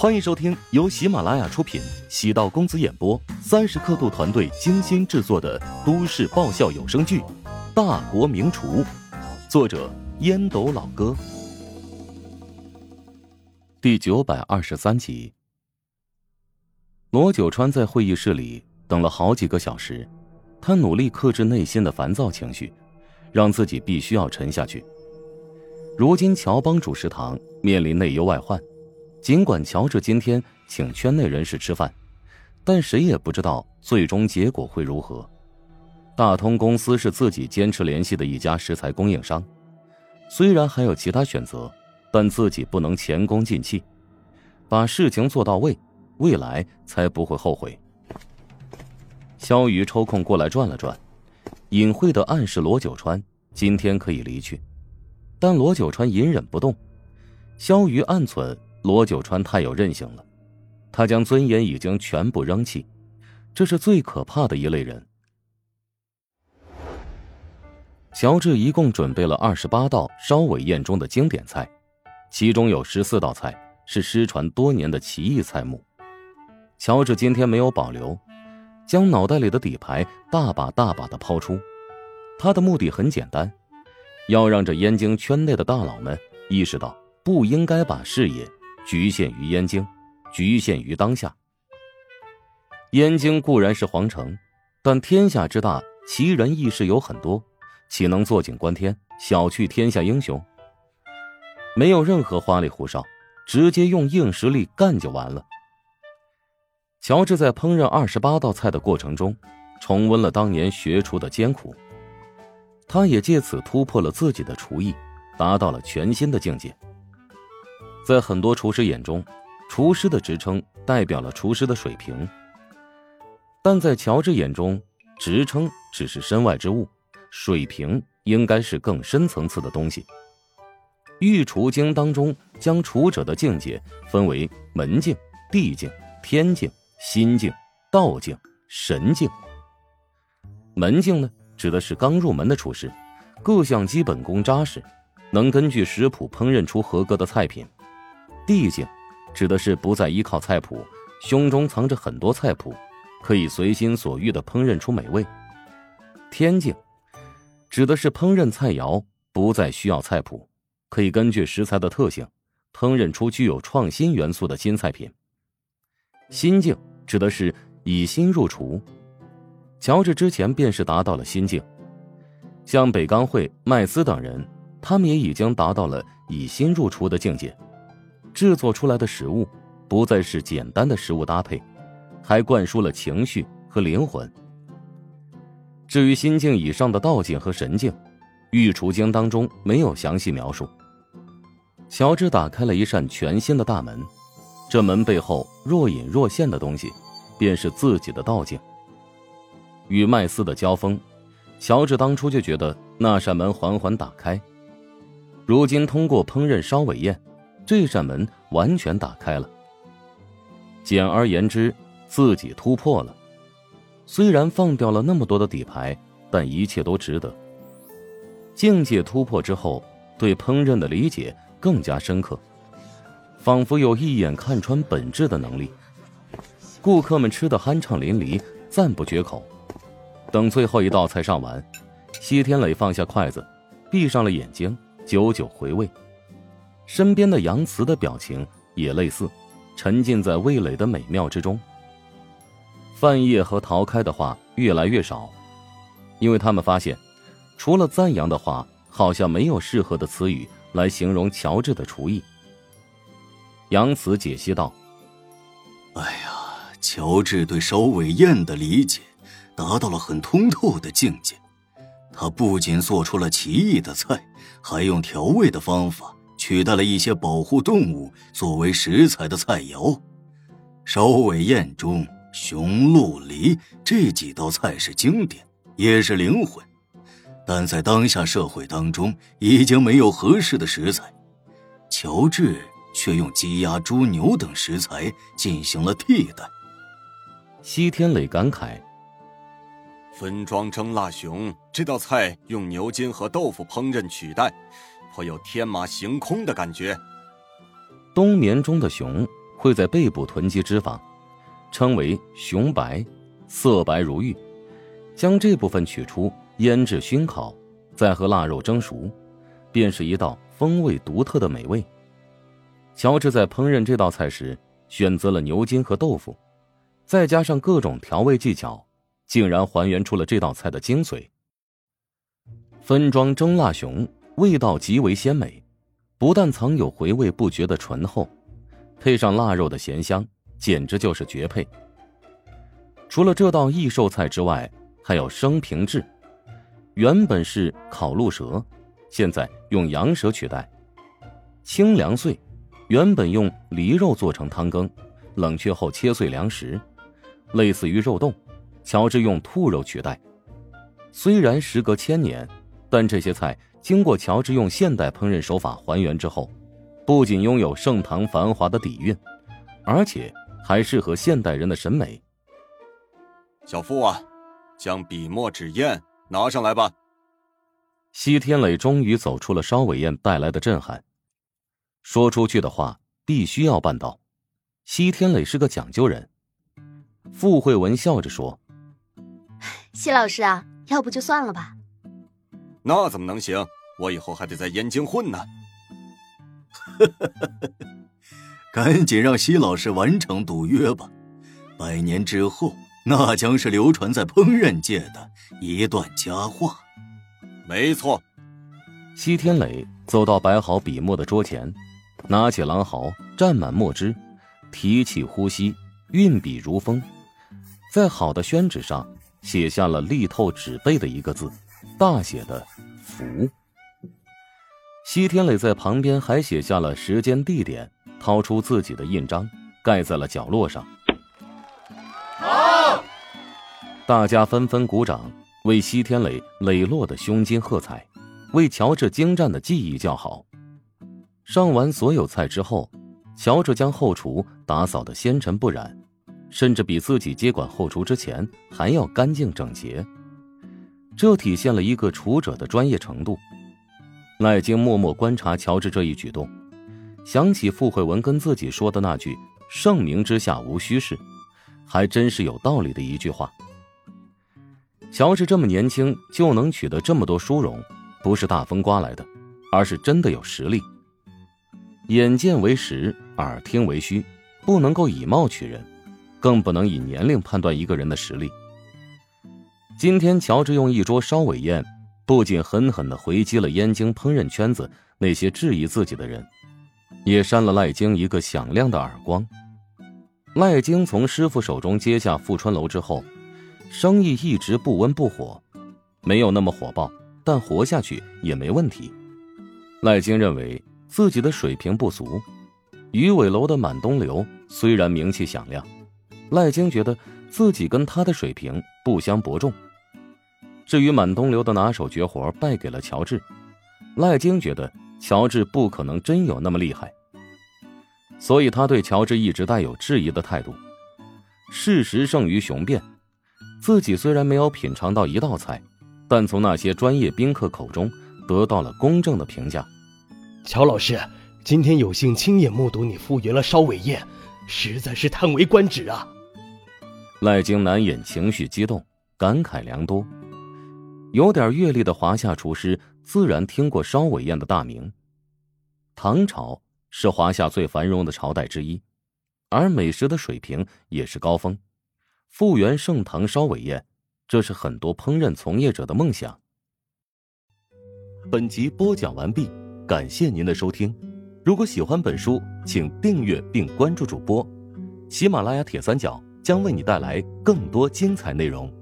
欢迎收听由喜马拉雅出品、喜道公子演播、三十刻度团队精心制作的都市爆笑有声剧《大国名厨》，作者烟斗老哥，第九百二十三集。罗九川在会议室里等了好几个小时，他努力克制内心的烦躁情绪，让自己必须要沉下去。如今乔帮主食堂面临内忧外患。尽管乔治今天请圈内人士吃饭，但谁也不知道最终结果会如何。大通公司是自己坚持联系的一家食材供应商，虽然还有其他选择，但自己不能前功尽弃，把事情做到位，未来才不会后悔。肖瑜抽空过来转了转，隐晦的暗示罗九川今天可以离去，但罗九川隐忍不动。肖瑜暗忖。罗九川太有韧性了，他将尊严已经全部扔弃，这是最可怕的一类人。乔治一共准备了二十八道烧尾宴中的经典菜，其中有十四道菜是失传多年的奇异菜目。乔治今天没有保留，将脑袋里的底牌大把大把的抛出，他的目的很简单，要让这燕京圈内的大佬们意识到，不应该把视野。局限于燕京，局限于当下。燕京固然是皇城，但天下之大，奇人异事有很多，岂能坐井观天，小觑天下英雄？没有任何花里胡哨，直接用硬实力干就完了。乔治在烹饪二十八道菜的过程中，重温了当年学厨的艰苦，他也借此突破了自己的厨艺，达到了全新的境界。在很多厨师眼中，厨师的职称代表了厨师的水平。但在乔治眼中，职称只是身外之物，水平应该是更深层次的东西。《御厨经》当中将厨者的境界分为门境、地境、天境、心境、道境、神境。门境呢，指的是刚入门的厨师，各项基本功扎实，能根据食谱烹饪出合格的菜品。地境，指的是不再依靠菜谱，胸中藏着很多菜谱，可以随心所欲的烹饪出美味。天境，指的是烹饪菜肴不再需要菜谱，可以根据食材的特性，烹饪出具有创新元素的新菜品。心境，指的是以心入厨。乔治之前便是达到了心境，像北钢会、麦斯等人，他们也已经达到了以心入厨的境界。制作出来的食物不再是简单的食物搭配，还灌输了情绪和灵魂。至于心境以上的道境和神境，《御厨经》当中没有详细描述。乔治打开了一扇全新的大门，这门背后若隐若现的东西，便是自己的道境。与麦斯的交锋，乔治当初就觉得那扇门缓缓打开，如今通过烹饪烧尾宴。这扇门完全打开了。简而言之，自己突破了。虽然放掉了那么多的底牌，但一切都值得。境界突破之后，对烹饪的理解更加深刻，仿佛有一眼看穿本质的能力。顾客们吃的酣畅淋漓，赞不绝口。等最后一道菜上完，西天磊放下筷子，闭上了眼睛，久久回味。身边的杨慈的表情也类似，沉浸在味蕾的美妙之中。范晔和陶开的话越来越少，因为他们发现，除了赞扬的话，好像没有适合的词语来形容乔治的厨艺。杨慈解析道：“哎呀，乔治对烧尾宴的理解达到了很通透的境界，他不仅做出了奇异的菜，还用调味的方法。”取代了一些保护动物作为食材的菜肴，首尾宴中雄、鹿、梨这几道菜是经典，也是灵魂，但在当下社会当中已经没有合适的食材，乔治却用鸡、鸭、猪、牛等食材进行了替代。西天磊感慨：“分装蒸腊熊这道菜用牛筋和豆腐烹饪取代。”颇有天马行空的感觉。冬眠中的熊会在背部囤积脂肪，称为熊白，色白如玉。将这部分取出，腌制熏烤，再和腊肉蒸熟，便是一道风味独特的美味。乔治在烹饪这道菜时，选择了牛筋和豆腐，再加上各种调味技巧，竟然还原出了这道菜的精髓。分装蒸腊熊味道极为鲜美，不但藏有回味不绝的醇厚，配上腊肉的咸香，简直就是绝配。除了这道异兽菜之外，还有生平炙，原本是烤鹿舌，现在用羊舌取代；清凉碎，原本用梨肉做成汤羹，冷却后切碎凉食，类似于肉冻，乔治用兔肉取代。虽然时隔千年，但这些菜经过乔治用现代烹饪手法还原之后，不仅拥有盛唐繁华的底蕴，而且还适合现代人的审美。小傅啊！将笔墨纸砚拿上来吧。西天磊终于走出了烧尾宴带来的震撼，说出去的话必须要办到。西天磊是个讲究人。傅慧文笑着说：“西老师啊，要不就算了吧。”那怎么能行？我以后还得在燕京混呢。赶紧让西老师完成赌约吧，百年之后。那将是流传在烹饪界的一段佳话。没错，西天磊走到摆好笔墨的桌前，拿起狼毫，蘸满墨汁，提起呼吸，运笔如风，在好的宣纸上写下了力透纸背的一个字，大写的“福”。西天磊在旁边还写下了时间、地点，掏出自己的印章，盖在了角落上。好大家纷纷鼓掌，为西天磊磊落的胸襟喝彩，为乔治精湛的技艺叫好。上完所有菜之后，乔治将后厨打扫的纤尘不染，甚至比自己接管后厨之前还要干净整洁。这体现了一个厨者的专业程度。赖京默默观察乔治这一举动，想起傅慧文跟自己说的那句“盛名之下无虚事”，还真是有道理的一句话。乔治这么年轻就能取得这么多殊荣，不是大风刮来的，而是真的有实力。眼见为实，耳听为虚，不能够以貌取人，更不能以年龄判断一个人的实力。今天，乔治用一桌烧尾宴，不仅狠狠的回击了燕京烹饪圈子那些质疑自己的人，也扇了赖京一个响亮的耳光。赖京从师傅手中接下富春楼之后。生意一直不温不火，没有那么火爆，但活下去也没问题。赖京认为自己的水平不俗，鱼尾楼的满东流虽然名气响亮，赖京觉得自己跟他的水平不相伯仲。至于满东流的拿手绝活败给了乔治，赖京觉得乔治不可能真有那么厉害，所以他对乔治一直带有质疑的态度。事实胜于雄辩。自己虽然没有品尝到一道菜，但从那些专业宾客口中得到了公正的评价。乔老师，今天有幸亲眼目睹你复原了烧尾宴，实在是叹为观止啊！赖京难掩情绪激动，感慨良多。有点阅历的华夏厨师自然听过烧尾宴的大名。唐朝是华夏最繁荣的朝代之一，而美食的水平也是高峰。复原盛唐烧尾宴，这是很多烹饪从业者的梦想。本集播讲完毕，感谢您的收听。如果喜欢本书，请订阅并关注主播。喜马拉雅铁三角将为你带来更多精彩内容。